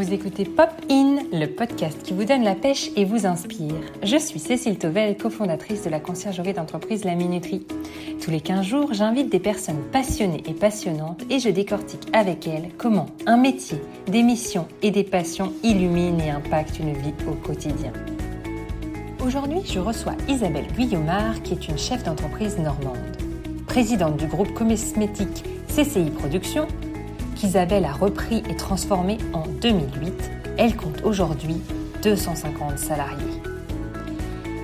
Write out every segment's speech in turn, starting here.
Vous écoutez Pop In, le podcast qui vous donne la pêche et vous inspire. Je suis Cécile Tovel, cofondatrice de la conciergerie d'entreprise La Minuterie. Tous les 15 jours, j'invite des personnes passionnées et passionnantes et je décortique avec elles comment un métier, des missions et des passions illuminent et impactent une vie au quotidien. Aujourd'hui, je reçois Isabelle Guillaumard, qui est une chef d'entreprise normande. Présidente du groupe cosmétique CCI Productions, qu'Isabelle a repris et transformé en 2008. Elle compte aujourd'hui 250 salariés.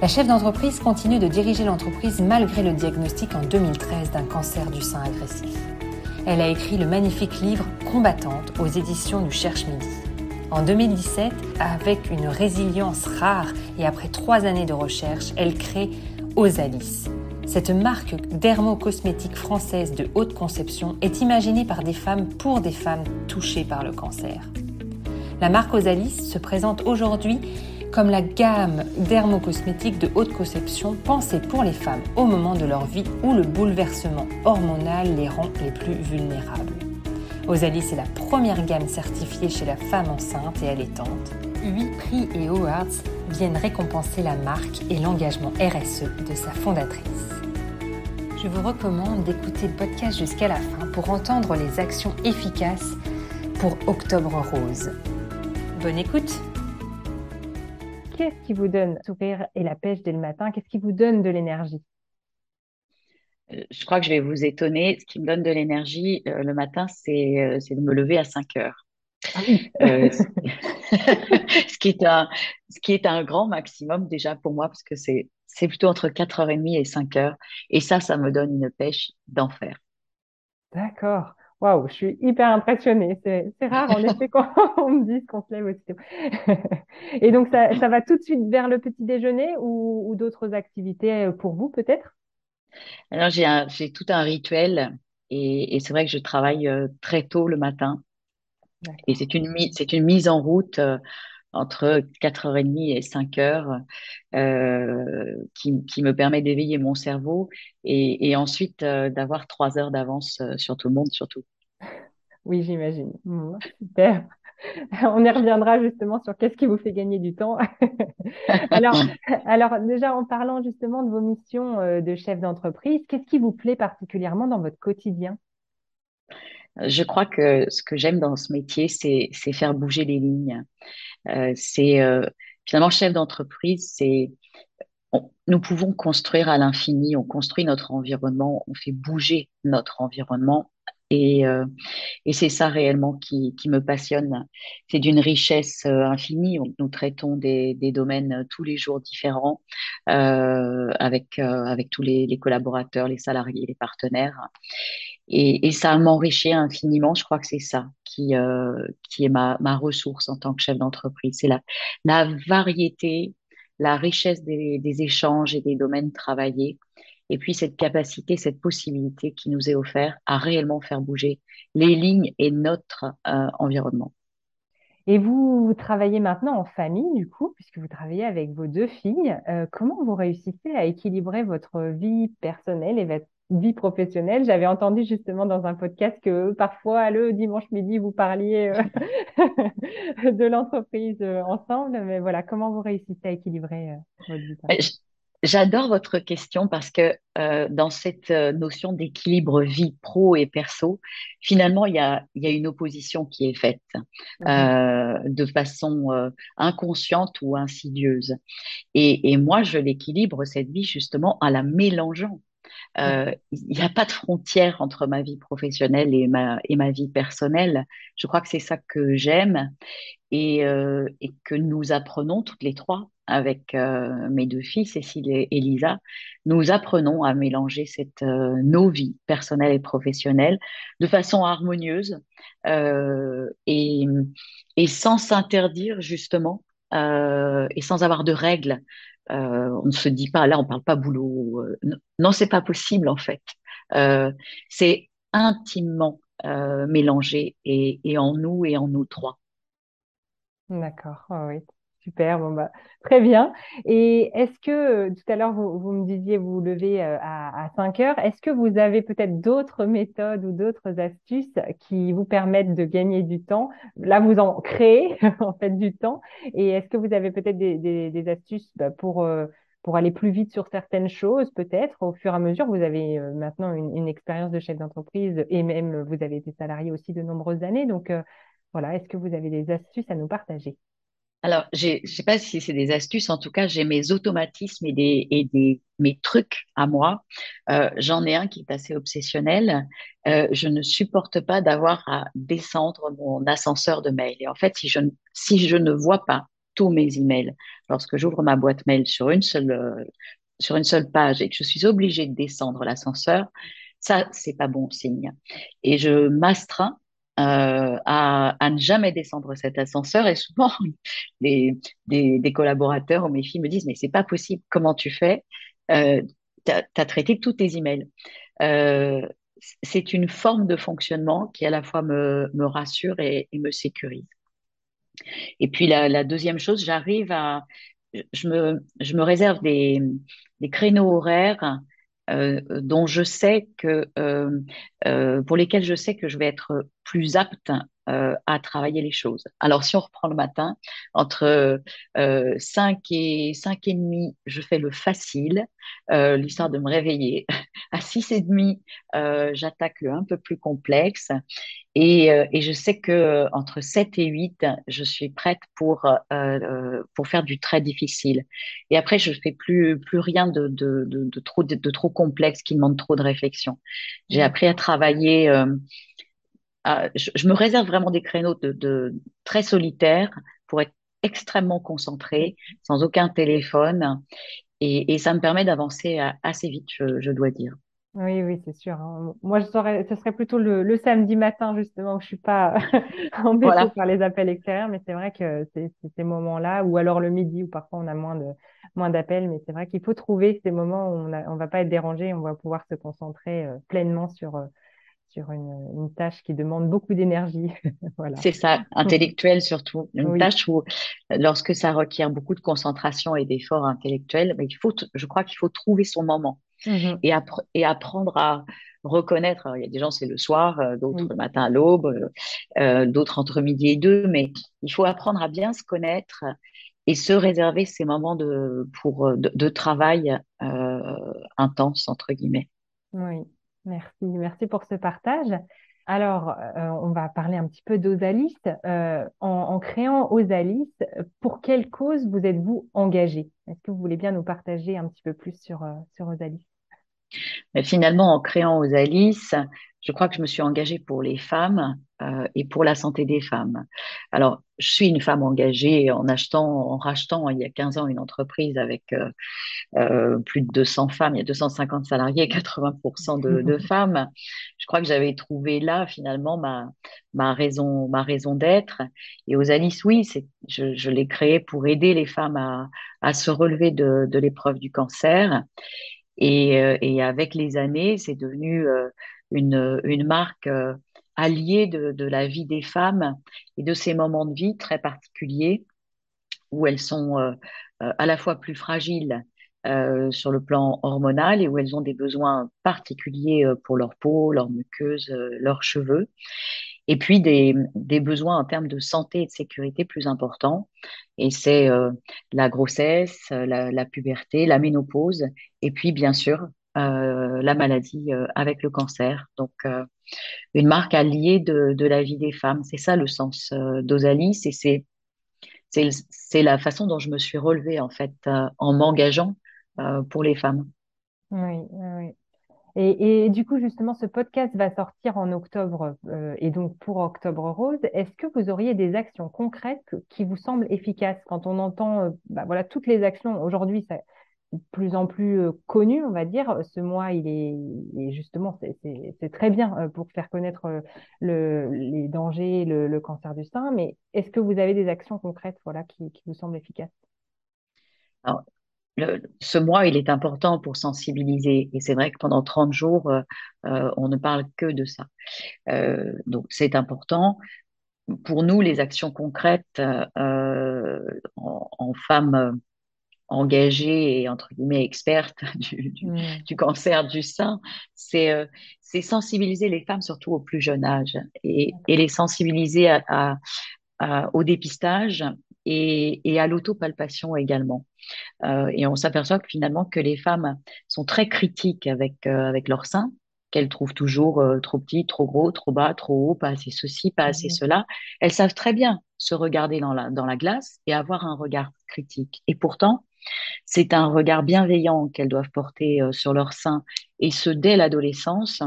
La chef d'entreprise continue de diriger l'entreprise malgré le diagnostic en 2013 d'un cancer du sein agressif. Elle a écrit le magnifique livre Combattante aux éditions du Cherche Midi. En 2017, avec une résilience rare et après trois années de recherche, elle crée Osalis, cette marque dermocosmétique française de haute conception est imaginée par des femmes pour des femmes touchées par le cancer. La marque Osalis se présente aujourd'hui comme la gamme dermocosmétique de haute conception pensée pour les femmes au moment de leur vie où le bouleversement hormonal les rend les plus vulnérables. Osalis est la première gamme certifiée chez la femme enceinte et allaitante. Huit prix et awards viennent récompenser la marque et l'engagement RSE de sa fondatrice je vous recommande d'écouter le podcast jusqu'à la fin pour entendre les actions efficaces pour Octobre Rose. Bonne écoute Qu'est-ce qui vous donne sourire et la pêche dès le matin? Qu'est-ce qui vous donne de l'énergie? Euh, je crois que je vais vous étonner. Ce qui me donne de l'énergie euh, le matin, c'est euh, de me lever à 5 heures. Ah ce, qui est un, ce qui est un grand maximum déjà pour moi parce que c'est c'est plutôt entre 4h30 et 5h. Et ça, ça me donne une pêche d'enfer. D'accord. Waouh, je suis hyper impressionnée. C'est, rare, en effet, quand on me dit qu'on se lève aussi. et donc, ça, ça, va tout de suite vers le petit déjeuner ou, d'autres activités euh, pour vous, peut-être? Alors, j'ai, j'ai tout un rituel et, c'est vrai que je travaille euh, très tôt le matin. Et c'est une, c'est une mise en route euh, entre 4h30 et 5h euh, qui, qui, me permet d'éveiller mon cerveau et, et ensuite euh, d'avoir 3 heures d'avance sur tout le monde surtout. Oui, j'imagine. super. On y reviendra justement sur qu'est-ce qui vous fait gagner du temps. alors, alors, déjà en parlant justement de vos missions de chef d'entreprise, qu'est-ce qui vous plaît particulièrement dans votre quotidien? Je crois que ce que j'aime dans ce métier, c'est faire bouger les lignes. Euh, c'est euh, finalement chef d'entreprise, c'est nous pouvons construire à l'infini, on construit notre environnement, on fait bouger notre environnement et, euh, c'est ça réellement qui, me passionne. C'est d'une richesse infinie. Nous traitons des, domaines tous les jours différents avec, avec tous les, collaborateurs, les salariés, les partenaires. Et, et ça m'enrichit infiniment. Je crois que c'est ça qui, euh, qui est ma, ma ressource en tant que chef d'entreprise. C'est la, la variété, la richesse des, des échanges et des domaines travaillés. Et puis cette capacité, cette possibilité qui nous est offerte à réellement faire bouger les lignes et notre euh, environnement. Et vous, vous, travaillez maintenant en famille, du coup, puisque vous travaillez avec vos deux filles. Euh, comment vous réussissez à équilibrer votre vie personnelle et votre vie professionnelle. J'avais entendu justement dans un podcast que parfois le dimanche midi vous parliez euh, de l'entreprise euh, ensemble, mais voilà, comment vous réussissez à équilibrer euh, votre vie J'adore votre question parce que dans cette notion d'équilibre vie pro et perso, finalement, il y a, y a une opposition qui est faite mmh de façon inconsciente ou insidieuse. Et, et moi, je l'équilibre, cette vie, justement, en la mélangeant. Euh, il n'y a pas de frontière entre ma vie professionnelle et ma, et ma vie personnelle. Je crois que c'est ça que j'aime et, euh, que nous apprenons toutes les trois avec euh, mes deux filles, Cécile et Elisa. Nous apprenons à mélanger nos vies personnelles et professionnelles de façon harmonieuse et sans s'interdire justement et sans avoir de règles. Euh, on ne se dit pas, là, on parle pas boulot. Euh, non, c'est pas possible en fait. Euh, c'est intimement mélangé et, en nous et en nous trois. D'accord, oui. Super, bon bah très bien. Et est-ce que tout à l'heure vous, vous, me disiez vous vous levez à, à 5 heures, est-ce que vous avez peut-être d'autres méthodes ou d'autres astuces qui vous permettent de gagner du temps? Là, vous en créez en fait du temps. Et est-ce que vous avez peut-être des, des, des astuces bah, pour pour aller plus vite sur certaines choses, peut-être, au fur et à mesure. Vous avez euh, maintenant une, expérience de chef d'entreprise et même euh, vous avez été salarié aussi de nombreuses années. Donc, euh, voilà, est-ce que vous avez des astuces à nous partager? Alors, je ne sais pas si c'est des astuces, en tout cas, j'ai mes automatismes et, des, et des, mes trucs à moi. J'en ai un qui est assez obsessionnel. je ne supporte pas d'avoir à descendre mon ascenseur de mail. Et en fait, si je, si je ne vois pas tous mes emails. Lorsque j'ouvre ma boîte mail sur une seule, euh, sur une seule page et que je suis obligée de descendre l'ascenseur, ça, c'est pas bon signe. Et je m'astreins euh, à, à, ne jamais descendre cet ascenseur. Et souvent, des, des, collaborateurs ou mes filles me disent, mais c'est pas possible, comment tu fais? Euh, Tu as, traité tous tes emails. Euh, c'est une forme de fonctionnement qui à la fois me, me rassure et, et me sécurise. Et puis la, deuxième chose, j'arrive à, je me, je me réserve des, des créneaux horaires euh, dont je sais que, euh, euh, pour lesquels je sais que je vais être plus apte à travailler les choses. Alors, si on reprend le matin, entre 5 et 5 et demi, je fais le facile, l'histoire de me réveiller. À 6 et demi, j'attaque le un peu plus complexe. Et, et, je sais que entre 7 et 8, je suis prête pour, euh, pour faire du très difficile. Et après, je ne fais plus, plus rien de, de, de, de trop, de, trop complexe qui demande trop de réflexion. J'ai appris à travailler. Euh, je, je, me réserve vraiment des créneaux de, de très solitaires pour être extrêmement concentrée, sans aucun téléphone. Et, et ça me permet d'avancer assez vite, je, je dois dire. Oui, oui, c'est sûr. Hein. Moi, je saurais, ce serait plutôt le, le, samedi matin, justement, où je suis pas embêtée par les appels extérieurs, mais c'est vrai que c'est ces moments-là, ou alors le midi, où parfois on a moins de moins d'appels, mais c'est vrai qu'il faut trouver ces moments où on a, on va pas être dérangé, on va pouvoir se concentrer euh, pleinement sur euh, sur une, une, tâche qui demande beaucoup d'énergie. voilà. C'est ça, intellectuel surtout. Une tâche où, lorsque ça requiert beaucoup de concentration et d'efforts intellectuels, mais il faut, je crois qu'il faut trouver son moment. Mmh et, et, apprendre à reconnaître. il y a des gens, c'est le soir, euh, d'autres le matin à l'aube, euh, euh, d'autres entre midi et deux, mais il faut apprendre à bien se connaître et se réserver ces moments de, pour, de, travail intense, entre guillemets. Oui, merci. Merci pour ce partage. Alors, on va parler un petit peu d'Osalis. en, en, créant Osalis, pour quelle cause vous êtes-vous engagé? Est-ce que vous voulez bien nous partager un petit peu plus sur, sur Osalis mais finalement, en créant Osalis, je crois que je me suis engagée pour les femmes euh, et pour la santé des femmes. Alors, je suis une femme engagée en achetant, en rachetant il y a 15 ans une entreprise avec euh, euh, plus de 200 femmes, il y a 250 salariés, 80% de, de femmes. Je crois que j'avais trouvé là finalement ma, ma raison, ma raison d'être. Et Osalis, oui, je, je l'ai créé pour aider les femmes à, à se relever de, de l'épreuve du cancer. Et, et avec les années, c'est devenu une, une marque euh, alliée de, de la vie des femmes et de ces moments de vie très particuliers où elles sont à la fois plus fragiles euh, sur le plan hormonal et où elles ont des besoins particuliers pour leur peau, leur muqueuse, leurs cheveux et puis des, des, besoins en termes de santé et de sécurité plus importants. Et c'est euh, la grossesse, la, la, puberté, la ménopause, et puis bien sûr euh, la maladie euh, avec le cancer. Donc euh, une marque alliée de, de, la vie des femmes. C'est ça le sens d'Osalis, et c'est c'est la façon dont je me suis relevée en fait en m'engageant pour les femmes. Oui, oui. Et, du coup, justement, ce podcast va sortir en octobre euh, et donc pour Octobre Rose. Est-ce que vous auriez des actions concrètes qui vous semblent efficaces? Quand on entend, euh, bah, voilà, toutes les actions aujourd'hui, c'est plus en plus euh, connu, on va dire. Ce mois, il est, justement, c'est très bien pour faire connaître le, les dangers, le, cancer du sein. Mais est-ce que vous avez des actions concrètes, voilà, qui, vous semblent efficaces? Ce mois, il est important pour sensibiliser. Et c'est vrai que pendant 30 jours, euh, euh, on ne parle que de ça. Euh, donc, c'est important. pour nous, les actions concrètes euh, en, femmes engagées et entre guillemets expertes du, du, mmh. du cancer du sein, c'est euh, sensibiliser les femmes surtout au plus jeune âge et, et les sensibiliser à, à, à, au dépistage et, et à l'autopalpation également. Euh, et on s'aperçoit que finalement que les femmes sont très critiques avec euh, avec leur sein qu'elles trouvent toujours euh, trop petit, trop gros, trop bas, trop haut, pas assez ceci, pas assez mmh. cela. Elles savent très bien se regarder dans la, dans la glace et avoir un regard critique. Et pourtant, c'est un regard bienveillant qu'elles doivent porter euh, sur leur sein, et ce dès l'adolescence,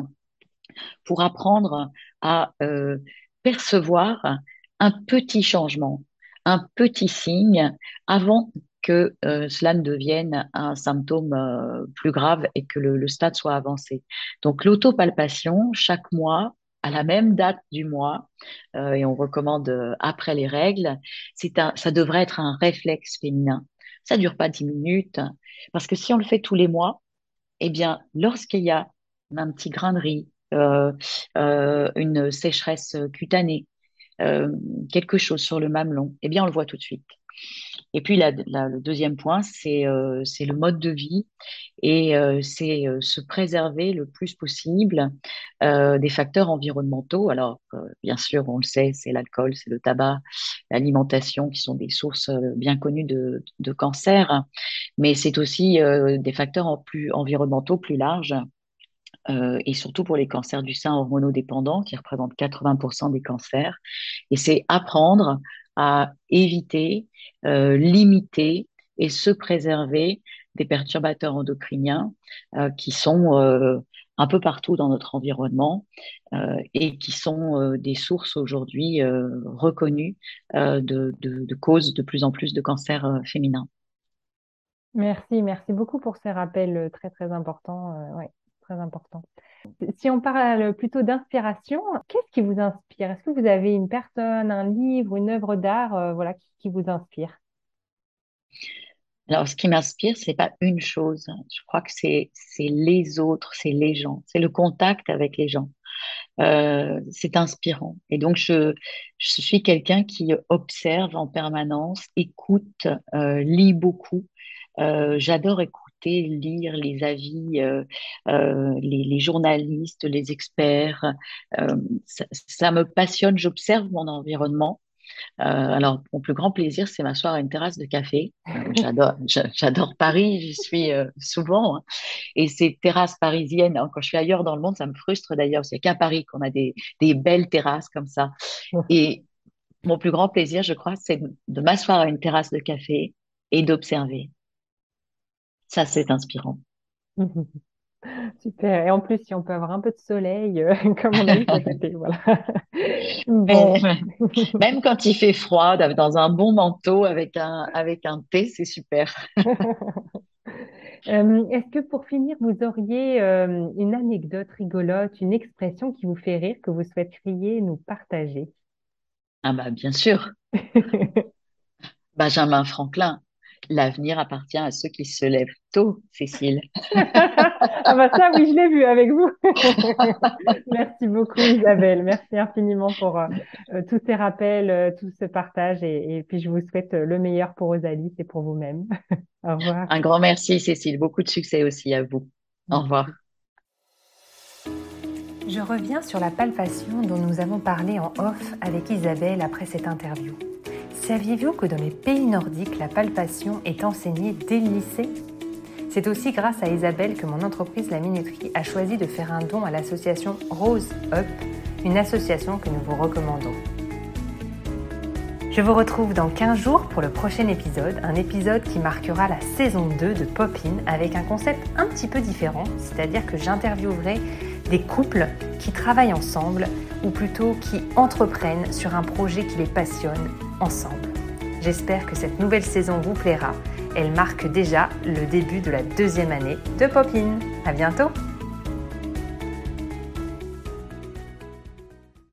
pour apprendre à euh, percevoir un petit changement, un petit signe avant que euh, cela ne devienne un symptôme plus grave et que le, stade soit avancé. Donc l'autopalpation, chaque mois, à la même date du mois, et on recommande après les règles, c'est ça devrait être un réflexe féminin. Ça dure pas dix minutes, parce que si on le fait tous les mois, eh bien, lorsqu'il y a un petit grain de riz, euh, une sécheresse cutanée, quelque chose sur le mamelon, eh bien, on le voit tout de suite. Et puis le deuxième point, c'est euh, le mode de vie et euh, c'est euh, se préserver le plus possible euh, des facteurs environnementaux. Alors bien sûr, on le sait, c'est l'alcool, c'est le tabac, l'alimentation qui sont des sources bien connues de, de cancer, mais c'est aussi des facteurs plus environnementaux plus larges. et surtout pour les cancers du sein hormonodépendants qui représentent 80% des cancers. Et c'est apprendre à éviter, euh, limiter et se préserver des perturbateurs endocriniens euh, qui sont euh, un peu partout dans notre environnement et qui sont des sources aujourd'hui reconnues de, causes de plus en plus de cancers féminins. Merci, merci beaucoup pour ces rappels très très importants. ouais, très importants. Si on parle plutôt d'inspiration, qu'est-ce qui vous inspire? Est-ce que vous avez une personne, un livre, une œuvre d'art euh, voilà, qui, vous inspire? Alors, ce qui m'inspire, c'est pas une chose. Je crois que c'est les autres, c'est les gens, c'est le contact avec les gens. Euh, c'est inspirant. Et donc, je, je suis quelqu'un qui observe en permanence, écoute, euh, lit beaucoup. J'adore écouter lire les avis, euh, euh, les, les, journalistes, les experts. Euh, ça, ça, me passionne. J'observe mon environnement. Alors, mon plus grand plaisir, c'est m'asseoir à une terrasse de café. J'adore, j'adore Paris, j'y suis souvent. Hein. Et ces terrasses parisiennes, hein, quand je suis ailleurs dans le monde, ça me frustre d'ailleurs. C'est qu'à Paris qu'on a des, des belles terrasses comme ça. Et mon plus grand plaisir, je crois, c'est de m'asseoir à une terrasse de café et d'observer. Ça, c'est inspirant. Super. Et en plus, si on peut avoir un peu de soleil, euh, comme on a eu cet été, voilà. Bon. Même quand il fait froid, dans un bon manteau avec un, avec un thé, c'est super. Euh, est-ce que pour finir, vous auriez euh, une anecdote rigolote, une expression qui vous fait rire, que vous souhaiteriez nous partager? Ah bah bien sûr. Benjamin Franklin. L'avenir appartient à ceux qui se lèvent tôt, Cécile. ah bah ça, oui, je l'ai vu avec vous. Merci beaucoup, Isabelle. Merci infiniment pour euh, euh, tous ces rappels, euh, tout ce partage. Et, et, puis, je vous souhaite le meilleur pour Osalis et pour vous-même. Au revoir. Un grand merci, Cécile. Beaucoup de succès aussi à vous. Au revoir. Je reviens sur la palpation dont nous avons parlé en off avec Isabelle après cette interview. Saviez-vous que dans les pays nordiques, la palpation est enseignée dès le lycée? C'est aussi grâce à Isabelle que mon entreprise La Minuterie a choisi de faire un don à l'association Rose Up, une association que nous vous recommandons. Je vous retrouve dans 15 jours pour le prochain épisode, un épisode qui marquera la saison 2 de Popin avec un concept un petit peu différent, c'est-à-dire que j'interviewerai des couples qui travaillent ensemble ou plutôt qui entreprennent sur un projet qui les passionne ensemble. J'espère que cette nouvelle saison vous plaira. Elle marque déjà le début de la deuxième année de Popin. À bientôt!